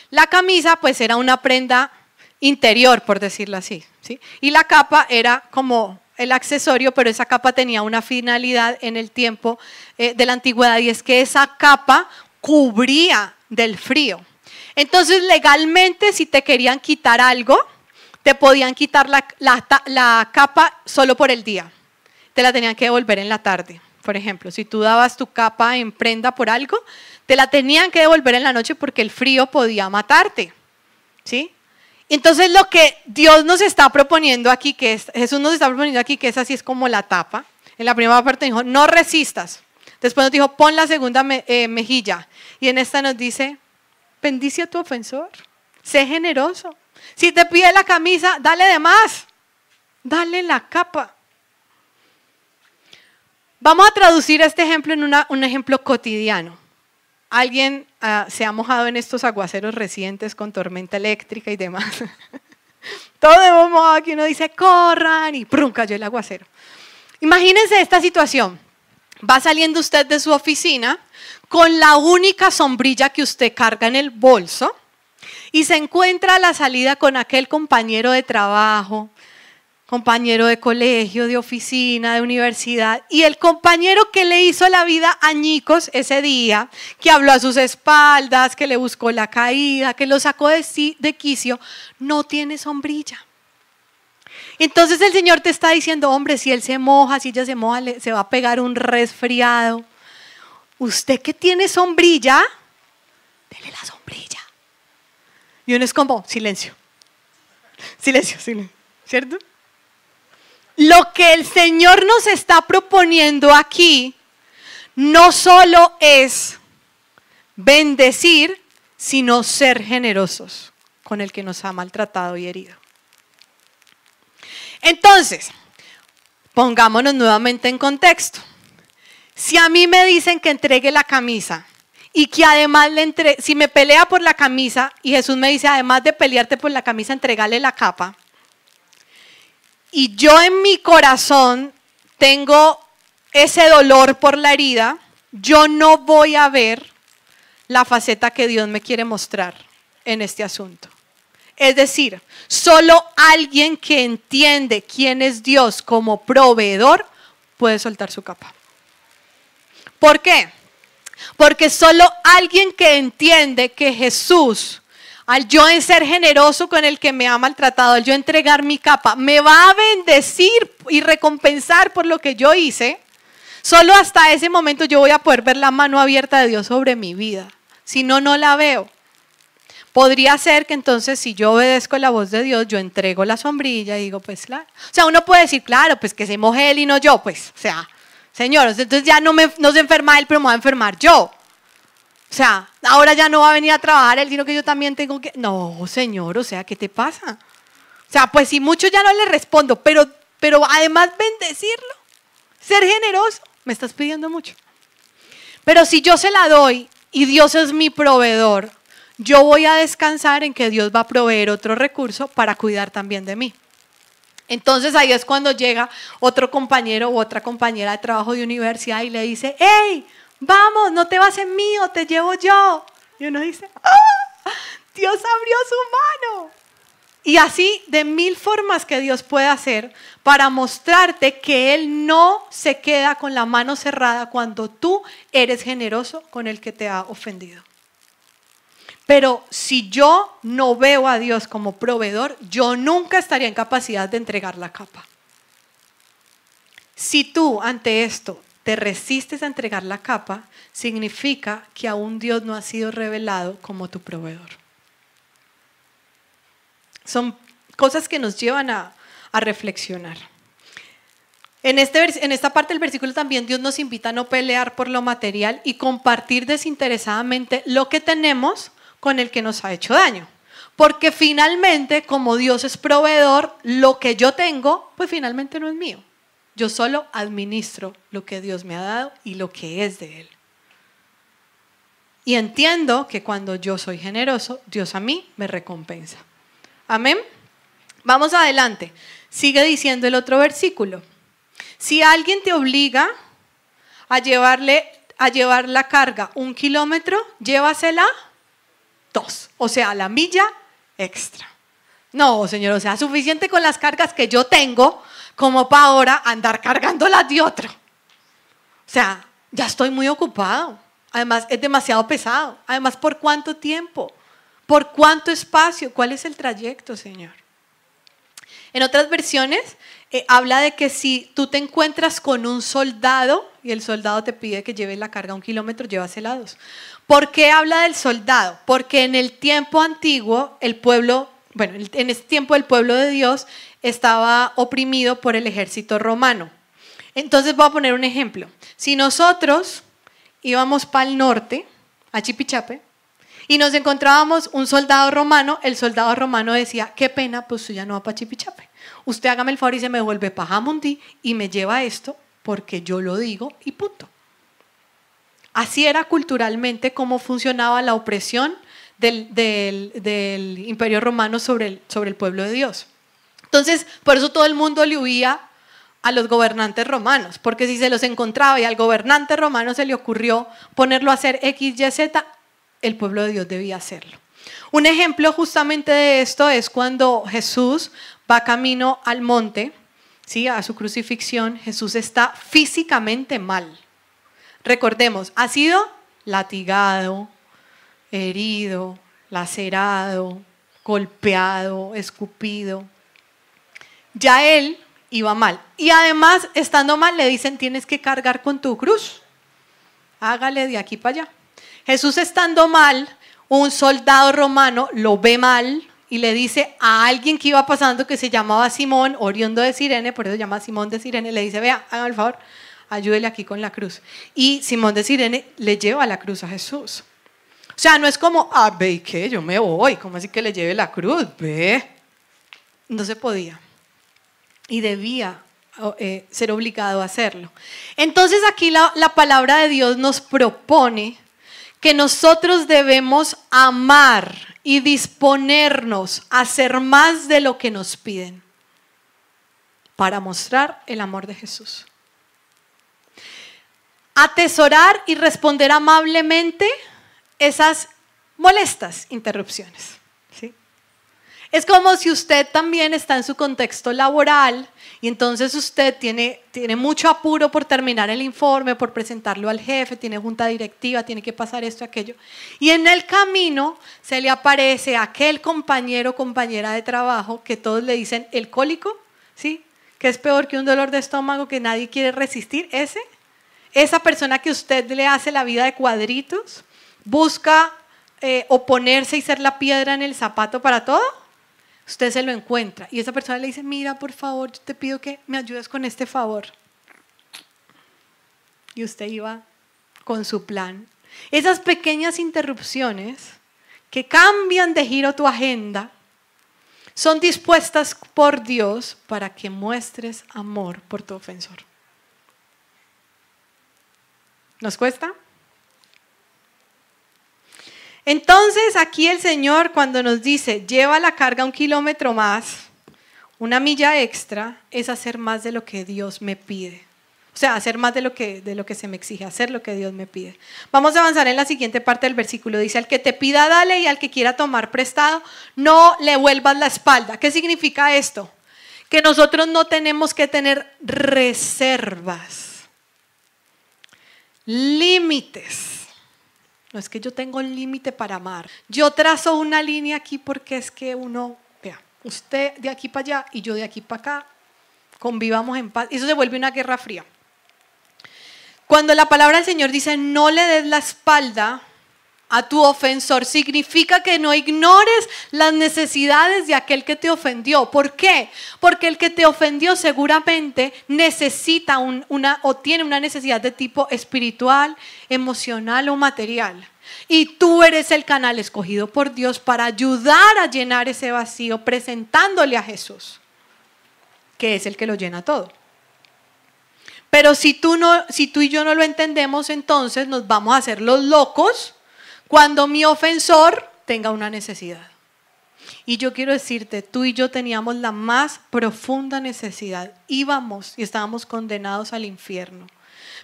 A: La camisa pues era una prenda interior, por decirlo así, ¿sí? Y la capa era como el accesorio, pero esa capa tenía una finalidad en el tiempo eh, de la antigüedad y es que esa capa cubría del frío. Entonces, legalmente, si te querían quitar algo, te podían quitar la, capa solo por el día. Te la tenían que devolver en la tarde. Por ejemplo, si tú dabas tu capa en prenda por algo, te la tenían que devolver en la noche porque el frío podía matarte. ¿Sí? Entonces lo que Dios nos está proponiendo aquí, que es, Jesús nos está proponiendo aquí, que es así, es como la tapa. En la primera parte dijo, no resistas. Después nos dijo, pon la segunda eh, mejilla. Y en esta nos dice, bendice a tu ofensor. Sé generoso. Si te pide la camisa, dale de más. Dale la capa. Vamos a traducir este ejemplo en un ejemplo cotidiano. ¿Alguien ah, se ha mojado en estos aguaceros recientes con tormenta eléctrica y demás? Todo hemos mojado aquí, uno dice, corran y ¡prum! cayó el aguacero. Imagínense esta situación. Va saliendo usted de su oficina con la única sombrilla que usted carga en el bolso y se encuentra a la salida con aquel compañero de trabajo compañero de colegio, de oficina, de universidad, y el compañero que le hizo la vida añicos ese día, que habló a sus espaldas, que le buscó la caída, que lo sacó de, de quicio, no tiene sombrilla. Entonces el Señor te está diciendo, hombre, si él se moja, si ella se moja, se va a pegar un resfriado. Usted que tiene sombrilla, dele la sombrilla. Y uno es como, silencio, silencio, silencio, ¿cierto? lo que el Señor nos está proponiendo aquí no solo es bendecir, sino ser generosos con el que nos ha maltratado y herido. Entonces, pongámonos nuevamente en contexto. Si a mí me dicen que entregue la camisa y que además le entre, si me pelea por la camisa y Jesús me dice, además de pelearte por la camisa, entregale la capa, y yo en mi corazón tengo ese dolor por la herida, yo no voy a ver la faceta que Dios me quiere mostrar en este asunto. Es decir, solo alguien que entiende quién es Dios como proveedor puede soltar su capa. ¿Por qué? Porque solo alguien que entiende que Jesús, al yo en ser generoso con el que me ha maltratado, al yo entregar mi capa, me va a bendecir y recompensar por lo que yo hice, solo hasta ese momento yo voy a poder ver la mano abierta de Dios sobre mi vida. Si no, no la veo. Podría ser que entonces si yo obedezco la voz de Dios, yo entrego la sombrilla y digo, pues claro. O sea, uno puede decir, claro, pues que se moje él y no yo, pues, o sea, señor, entonces ya no, me, no se enferma él, pero me va a enfermar yo. O sea, ahora ya no va a venir a trabajar él, sino que yo también tengo que... No, señor, o sea, ¿qué te pasa? O sea, pues si mucho ya no le respondo, pero, pero además bendecirlo, ser generoso, me estás pidiendo mucho. Pero si yo se la doy y Dios es mi proveedor, yo voy a descansar en que Dios va a proveer otro recurso para cuidar también de mí. Entonces ahí es cuando llega otro compañero u otra compañera de trabajo de universidad y le dice, hey, vamos, no te vas en mí o te llevo yo. Y uno dice, ¡Ah! Dios abrió su mano. Y así de mil formas que Dios puede hacer para mostrarte que Él no se queda con la mano cerrada cuando tú eres generoso con el que te ha ofendido. Pero si yo no veo a Dios como proveedor, yo nunca estaría en capacidad de entregar la capa. Si tú ante esto te resistes a entregar la capa, significa que aún Dios no ha sido revelado como tu proveedor. Son cosas que nos llevan a, reflexionar. En, este, en esta parte del versículo también Dios nos invita a no pelear por lo material y compartir desinteresadamente lo que tenemos con el que nos ha hecho daño. Porque finalmente, como Dios es proveedor, lo que yo tengo, pues finalmente no es mío. Yo solo administro lo que Dios me ha dado y lo que es de Él. Y entiendo que cuando yo soy generoso, Dios a mí me recompensa. Amén. Vamos adelante. Sigue diciendo el otro versículo. Si alguien te obliga a llevarle a llevar la carga un kilómetro, llévasela o sea, la milla extra. No, Señor, o sea, suficiente con las cargas que yo tengo como para ahora andar cargando las de otro. O sea, ya estoy muy ocupado. Además, es demasiado pesado. Además, ¿por cuánto tiempo? ¿Por cuánto espacio? ¿Cuál es el trayecto, Señor? En otras versiones eh, habla de que si tú te encuentras con un soldado y el soldado te pide que lleves la carga un kilómetro, llevas helados. ¿Por qué habla del soldado? Porque en el tiempo antiguo el pueblo, bueno, en ese tiempo el pueblo de Dios estaba oprimido por el ejército romano. Entonces voy a poner un ejemplo. Si nosotros íbamos para el norte, a Chipichape, y nos encontrábamos un soldado romano, el soldado romano decía, qué pena, pues usted ya no va para Chipichape. Usted hágame el favor y se me vuelve para Jamundí y me lleva esto porque yo lo digo y punto. Así era culturalmente cómo funcionaba la opresión del, imperio romano sobre el, sobre el pueblo de Dios. Entonces, por eso todo el mundo le huía a los gobernantes romanos, porque si se los encontraba y al gobernante romano se le ocurrió ponerlo a hacer X, Y, Z, el pueblo de Dios debía hacerlo. Un ejemplo justamente de esto es cuando Jesús va camino al monte ¿sí? a su crucifixión, Jesús está físicamente mal. Recordemos, ha sido latigado, herido, lacerado, golpeado, escupido. Ya él iba mal. Y además, estando mal, le dicen, tienes que cargar con tu cruz. Hágale de aquí para allá. Jesús estando mal, un soldado romano lo ve mal, y le dice a alguien que iba pasando que se llamaba Simón, oriundo de Sirene, por eso se llama Simón de Sirene, le dice, vea, hagan el favor, ayúdele aquí con la cruz. Y Simón de Sirene le lleva la cruz a Jesús. O sea, no es como, ah, ve, ¿y qué? Yo me voy, ¿cómo así que le lleve la cruz? Ve. No se podía. Y debía eh, ser obligado a hacerlo. Entonces aquí la, la palabra de Dios nos propone que nosotros debemos amar y disponernos a hacer más de lo que nos piden para mostrar el amor de Jesús. Atesorar y responder amablemente esas molestas interrupciones. ¿sí? Es como si usted también está en su contexto laboral y entonces usted tiene, tiene mucho apuro por terminar el informe, por presentarlo al jefe, tiene junta directiva, tiene que pasar esto, aquello. Y en el camino se le aparece aquel compañero o compañera de trabajo que todos le dicen el cólico, ¿sí? Que es peor que un dolor de estómago que nadie quiere resistir, ese. Esa persona que usted le hace la vida de cuadritos, busca eh, oponerse y ser la piedra en el zapato para todo usted se lo encuentra y esa persona le dice, mira, por favor, yo te pido que me ayudes con este favor. Y usted iba con su plan. Esas pequeñas interrupciones que cambian de giro tu agenda son dispuestas por Dios para que muestres amor por tu ofensor. ¿Nos cuesta? Entonces aquí el Señor cuando nos dice, lleva la carga un kilómetro más, una milla extra, es hacer más de lo que Dios me pide. O sea, hacer más de lo, que, de lo que se me exige, hacer lo que Dios me pide. Vamos a avanzar en la siguiente parte del versículo. Dice, al que te pida, dale y al que quiera tomar prestado, no le vuelvas la espalda. ¿Qué significa esto? Que nosotros no tenemos que tener reservas, límites no es que yo tengo un límite para amar. Yo trazo una línea aquí porque es que uno, vea, usted de aquí para allá y yo de aquí para acá, convivamos en paz. Eso se vuelve una guerra fría. Cuando la palabra del Señor dice no le des la espalda, a tu ofensor. Significa que no ignores las necesidades de aquel que te ofendió. ¿Por qué? Porque el que te ofendió seguramente necesita una o tiene una necesidad de tipo espiritual, emocional o material. Y tú eres el canal escogido por Dios para ayudar a llenar ese vacío presentándole a Jesús, que es el que lo llena todo. Pero si tú, no, si tú y yo no lo entendemos, entonces nos vamos a hacer los locos cuando mi ofensor tenga una necesidad. Y yo quiero decirte, tú y yo teníamos la más profunda necesidad. Íbamos y estábamos condenados al infierno.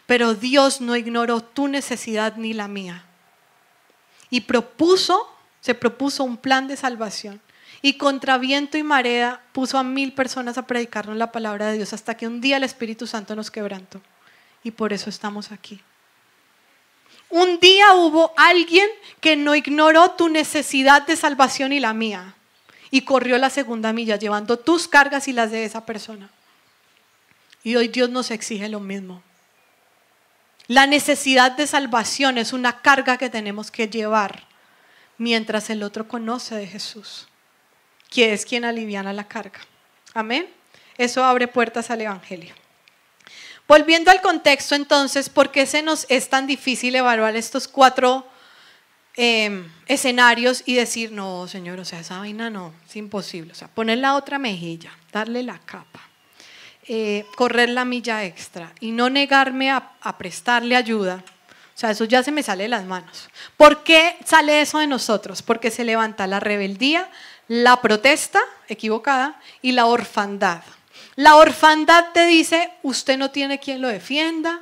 A: Pero Dios no ignoró tu necesidad ni la mía. Y propuso, se propuso un plan de salvación. Y contra viento y marea puso a mil personas a predicarnos la palabra de Dios hasta que un día el Espíritu Santo nos quebrantó. Y por eso estamos aquí. Un día hubo alguien que no ignoró tu necesidad de salvación y la mía y corrió la segunda milla llevando tus cargas y las de esa persona. Y hoy Dios nos exige lo mismo. La necesidad de salvación es una carga que tenemos que llevar mientras el otro conoce de Jesús, que es quien aliviana la carga. Amén. Eso abre puertas al Evangelio. Volviendo al contexto entonces, ¿por qué se nos es tan difícil evaluar estos cuatro em, escenarios y decir, no, Señor, o sea, esa vaina no, es imposible. O sea, poner la otra mejilla, darle la capa, eh, correr la milla extra y no negarme a, a prestarle ayuda. O sea, eso ya se me sale de las manos. ¿Por qué sale eso de nosotros? Porque se levanta la rebeldía, la protesta equivocada y la orfandad. La orfandad te dice, usted no tiene quien lo defienda,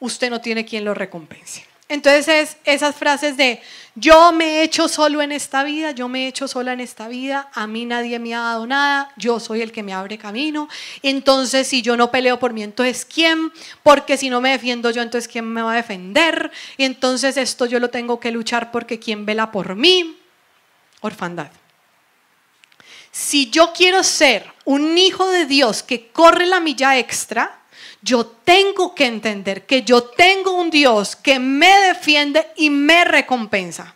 A: usted no tiene quien lo recompense. Entonces es esas frases de yo me he hecho solo en esta vida, yo me he hecho sola en esta vida, a mí nadie me ha dado nada, yo soy el que me abre camino. Entonces si yo no peleo por mí, entonces ¿quién? Porque si no me defiendo yo, entonces ¿quién me va a defender? Y entonces esto yo lo tengo que luchar porque ¿quién vela por mí? Orfandad. Si yo quiero ser un hijo de Dios que corre la milla extra, yo tengo que entender que yo tengo un Dios que me defiende y me recompensa.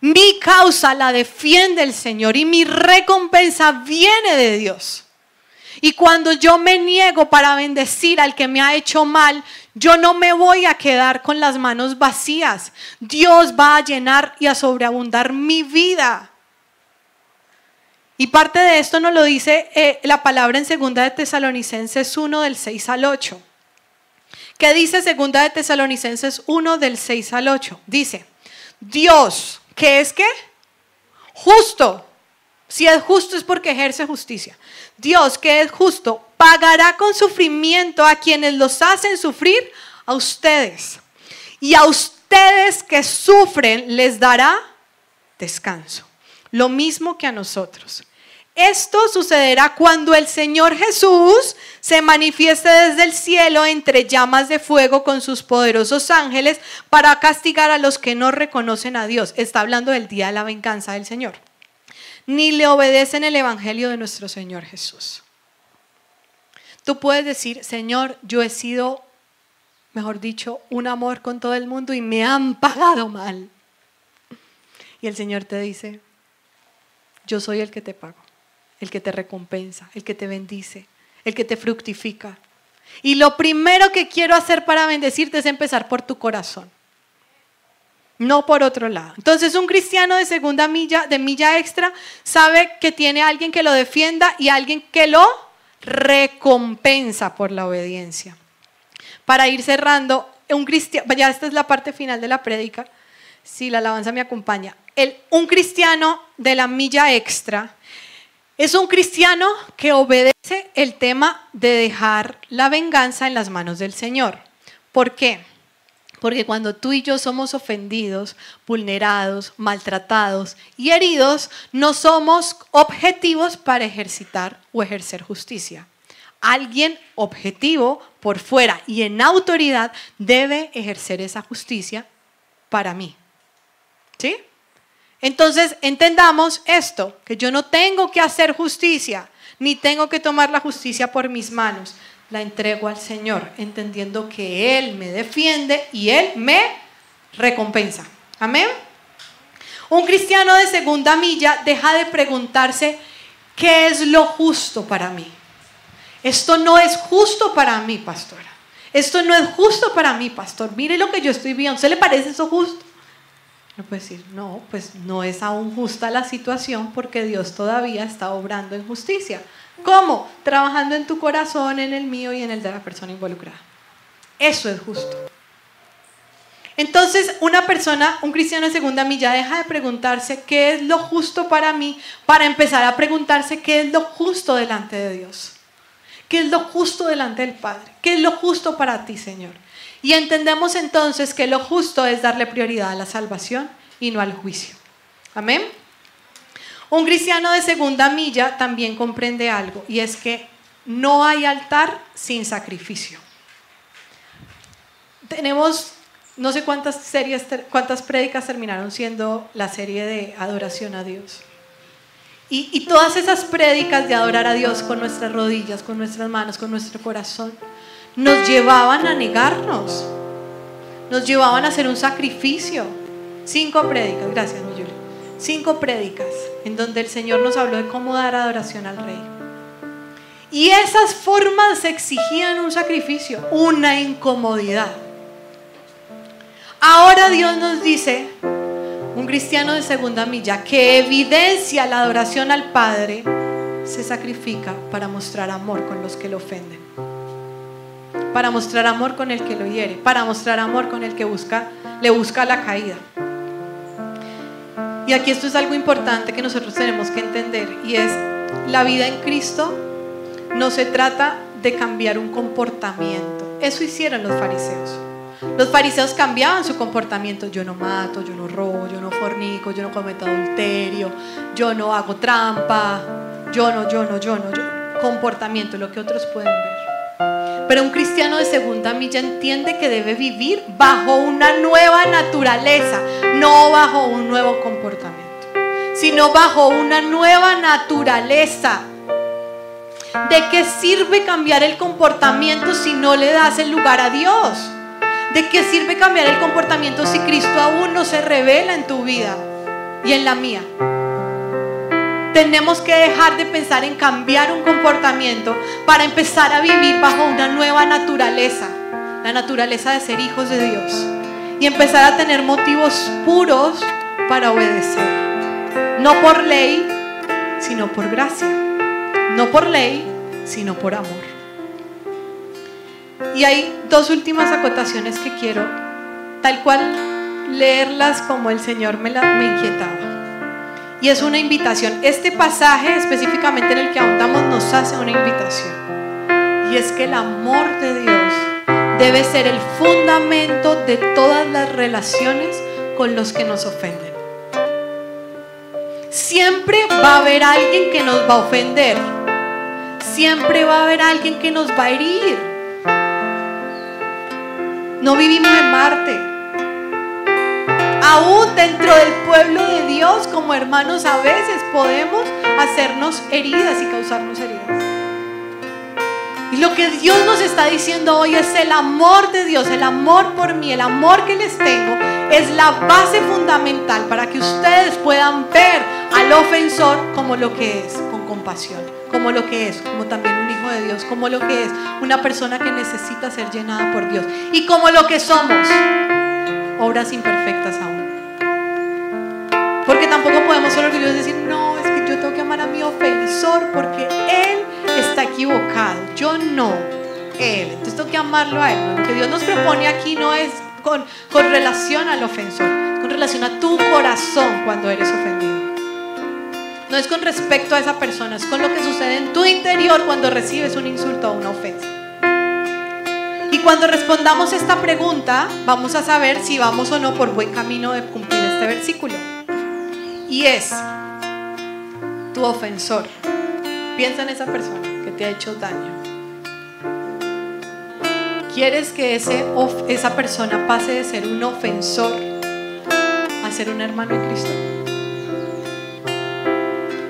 A: Mi causa la defiende el Señor y mi recompensa viene de Dios. Y cuando yo me niego para bendecir al que me ha hecho mal, yo no me voy a quedar con las manos vacías. Dios va a llenar y a sobreabundar mi vida. Y parte de esto nos lo dice eh, la palabra en segunda de Tesalonicenses 1 del 6 al 8. ¿Qué dice segunda de Tesalonicenses 1 del 6 al 8? Dice, Dios, ¿qué es qué? Justo. Si es justo es porque ejerce justicia. Dios, que es justo, pagará con sufrimiento a quienes los hacen sufrir, a ustedes. Y a ustedes que sufren les dará descanso. Lo mismo que a nosotros. Esto sucederá cuando el Señor Jesús se manifieste desde el cielo entre llamas de fuego con sus poderosos ángeles para castigar a los que no reconocen a Dios. Está hablando del día de la venganza del Señor. Ni le obedecen el Evangelio de nuestro Señor Jesús. Tú puedes decir, Señor, yo he sido, mejor dicho, un amor con todo el mundo y me han pagado mal. Y el Señor te dice, yo soy el que te pago el que te recompensa, el que te bendice, el que te fructifica. Y lo primero que quiero hacer para bendecirte es empezar por tu corazón, no por otro lado. Entonces un cristiano de segunda milla, de milla extra, sabe que tiene alguien que lo defienda y alguien que lo recompensa por la obediencia. Para ir cerrando, un cristiano, ya esta es la parte final de la prédica, si la alabanza me acompaña. El, un cristiano de la milla extra es un cristiano que obedece el tema de dejar la venganza en las manos del Señor. ¿Por qué? Porque cuando tú y yo somos ofendidos, vulnerados, maltratados y heridos, no somos objetivos para ejercitar o ejercer justicia. Alguien objetivo por fuera y en autoridad debe ejercer esa justicia para mí. ¿Sí? Entonces, entendamos esto, que yo no tengo que hacer justicia, ni tengo que tomar la justicia por mis manos. La entrego al Señor, entendiendo que Él me defiende y Él me recompensa. Amén. Un cristiano de segunda milla deja de preguntarse, ¿qué es lo justo para mí? Esto no es justo para mí, pastora. Esto no es justo para mí, pastor. Mire lo que yo estoy viendo. ¿Se le parece eso justo? No puede decir, no, pues no es aún justa la situación porque Dios todavía está obrando en justicia. ¿Cómo? Trabajando en tu corazón, en el mío y en el de la persona involucrada. Eso es justo. Entonces, una persona, un cristiano de segunda milla, deja de preguntarse qué es lo justo para mí para empezar a preguntarse qué es lo justo delante de Dios. ¿Qué es lo justo delante del Padre? ¿Qué es lo justo para ti, Señor? Y entendemos entonces que lo justo es darle prioridad a la salvación y no al juicio. Amén. Un cristiano de segunda milla también comprende algo y es que no hay altar sin sacrificio. Tenemos no sé cuántas series, cuántas prédicas terminaron siendo la serie de adoración a Dios. Y, y todas esas prédicas de adorar a Dios con nuestras rodillas, con nuestras manos, con nuestro corazón, nos llevaban a negarnos, nos llevaban a hacer un sacrificio. Cinco prédicas, gracias, mi Cinco prédicas en donde el Señor nos habló de cómo dar adoración al Rey. Y esas formas exigían un sacrificio, una incomodidad. Ahora Dios nos dice, un cristiano de segunda milla, que evidencia la adoración al Padre, se sacrifica para mostrar amor con los que lo ofenden para mostrar amor con el que lo hiere, para mostrar amor con el que busca, le busca la caída. Y aquí esto es algo importante que nosotros tenemos que entender y es la vida en Cristo no se trata de cambiar un comportamiento. Eso hicieron los fariseos. Los fariseos cambiaban su comportamiento. Yo no mato, yo no robo, yo no fornico, yo no cometo adulterio, yo no hago trampa, yo no, yo no, yo no, yo. Comportamiento, lo que otros pueden ver. Pero un cristiano de segunda milla entiende que debe vivir bajo una nueva naturaleza, no bajo un nuevo comportamiento, sino bajo una nueva naturaleza. ¿De qué sirve cambiar el comportamiento si no le das el lugar a Dios? ¿De qué sirve cambiar el comportamiento si Cristo aún no se revela en tu vida? y en la mía. Tenemos que dejar de pensar en cambiar un comportamiento para empezar a vivir bajo una nueva naturaleza, la naturaleza de ser hijos de Dios. Y empezar a tener motivos puros para obedecer. No por ley, sino por gracia. No por ley, sino por amor. Y hay dos últimas acotaciones que quiero, tal cual, leerlas como el Señor me, la, inquietaba. Y es una invitación. Este pasaje específicamente en el que ahondamos nos hace una invitación. Y es que el amor de Dios debe ser el fundamento de todas las relaciones con los que nos ofenden. Siempre va a haber alguien que nos va a ofender. Siempre va a haber alguien que nos va a herir. No vivimos en Marte aún dentro del pueblo de Dios, como hermanos, a veces podemos hacernos heridas y causarnos heridas. Y lo que Dios nos está diciendo hoy es el amor de Dios, el amor por mí, el amor que les tengo, es la base fundamental para que ustedes puedan ver al ofensor como lo que es, con compasión, como lo que es, como también un hijo de Dios, como lo que es, una persona que necesita ser llenada por Dios, y como lo que somos, obras imperfectas aún. Tampoco podemos ser orgullosos y decir, no, es que yo tengo que amar a mi ofensor porque él está equivocado, yo no, él. Entonces tengo que amarlo a él. Lo que Dios nos propone aquí no es con, con relación al ofensor, con relación a tu corazón cuando eres ofendido. No es con respecto a esa persona, es con lo que sucede en tu interior cuando recibes un insulto o una ofensa. Y cuando respondamos esta pregunta, vamos a saber si vamos o no por buen camino de cumplir este versículo y es tu ofensor. Piensa en esa persona que te ha hecho daño. ¿Quieres que ese, esa persona pase de ser un ofensor a ser un hermano en Cristo?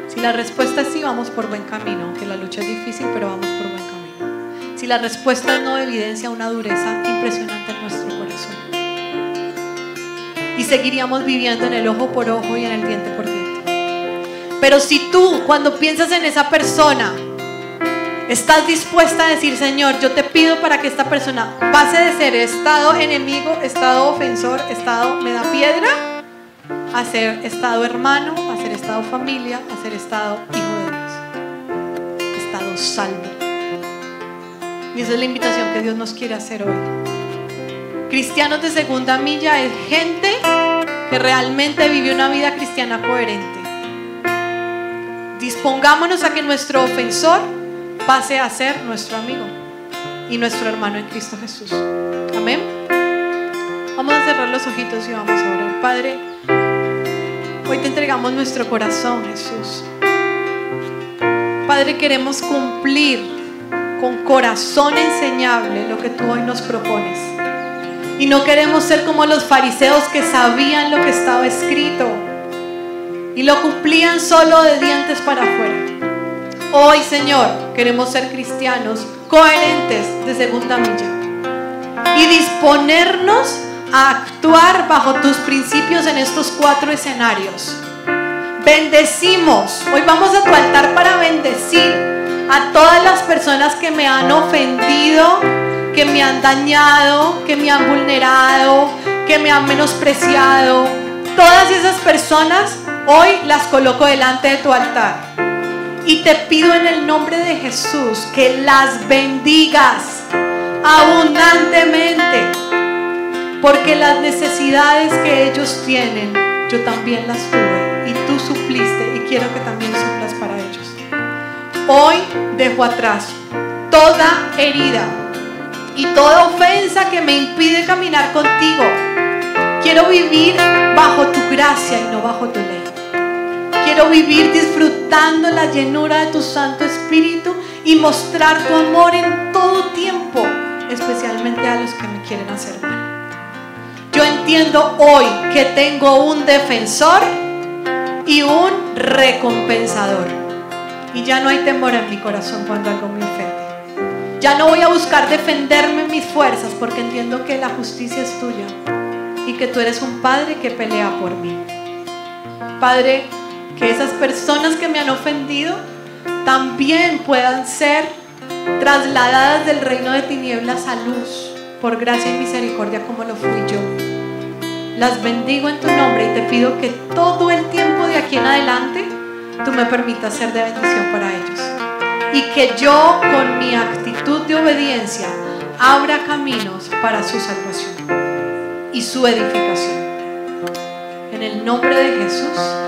A: Si la respuesta es sí, vamos por buen camino, aunque la lucha es difícil, pero vamos por buen camino. Si la respuesta no evidencia una dureza impresionante en nuestro y seguiríamos viviendo en el ojo por ojo y en el diente por diente. Pero si tú, cuando piensas en esa persona, estás dispuesta a decir, Señor, yo te pido para que esta persona pase de ser estado enemigo, estado ofensor, estado me da piedra, a ser estado hermano, a ser estado familia, a ser estado hijo de Dios, estado salvo. Y esa es la invitación que Dios nos quiere hacer hoy. Cristianos de segunda milla es gente que realmente vive una vida cristiana coherente. Dispongámonos a que nuestro ofensor pase a ser nuestro amigo y nuestro hermano en Cristo Jesús. Amén. Vamos a cerrar los ojitos y vamos a orar. Padre, hoy te entregamos nuestro corazón, Jesús. Padre, queremos cumplir con corazón enseñable lo que tú hoy nos propones. Y no queremos ser como los fariseos que sabían lo que estaba escrito y lo cumplían solo de dientes para afuera. Hoy, Señor, queremos ser cristianos coherentes de segunda milla y disponernos a actuar bajo tus principios en estos cuatro escenarios. Bendecimos. Hoy vamos a tu altar para bendecir a todas las personas que me han ofendido, que me han dañado, que me han vulnerado, que me han menospreciado. Todas esas personas hoy las coloco delante de tu altar. Y te pido en el nombre de Jesús que las bendigas abundantemente. Porque las necesidades que ellos tienen, yo también las tuve. Y tú supliste y quiero que también suplas para ellos. Hoy dejo atrás toda herida y toda ofensa que me impide caminar contigo. Quiero vivir bajo tu gracia y no bajo tu ley. Quiero vivir disfrutando la llenura de tu Santo Espíritu y mostrar tu amor en todo tiempo, especialmente a los que me quieren hacer mal. Yo entiendo hoy que tengo un defensor y un recompensador. Y ya no hay temor en mi corazón cuando algo me. Ya no voy a buscar defenderme mis fuerzas porque entiendo que la justicia es tuya y que tú eres un padre que pelea por mí. Padre, que esas personas que me han ofendido también puedan ser trasladadas del reino de tinieblas a luz, por gracia y misericordia como lo fui yo. Las bendigo en tu nombre y te pido que todo el tiempo de aquí en adelante tú me permitas ser de bendición para ellos. Y que yo con mi actitud de obediencia abra caminos para su salvación y su edificación. En el nombre de Jesús.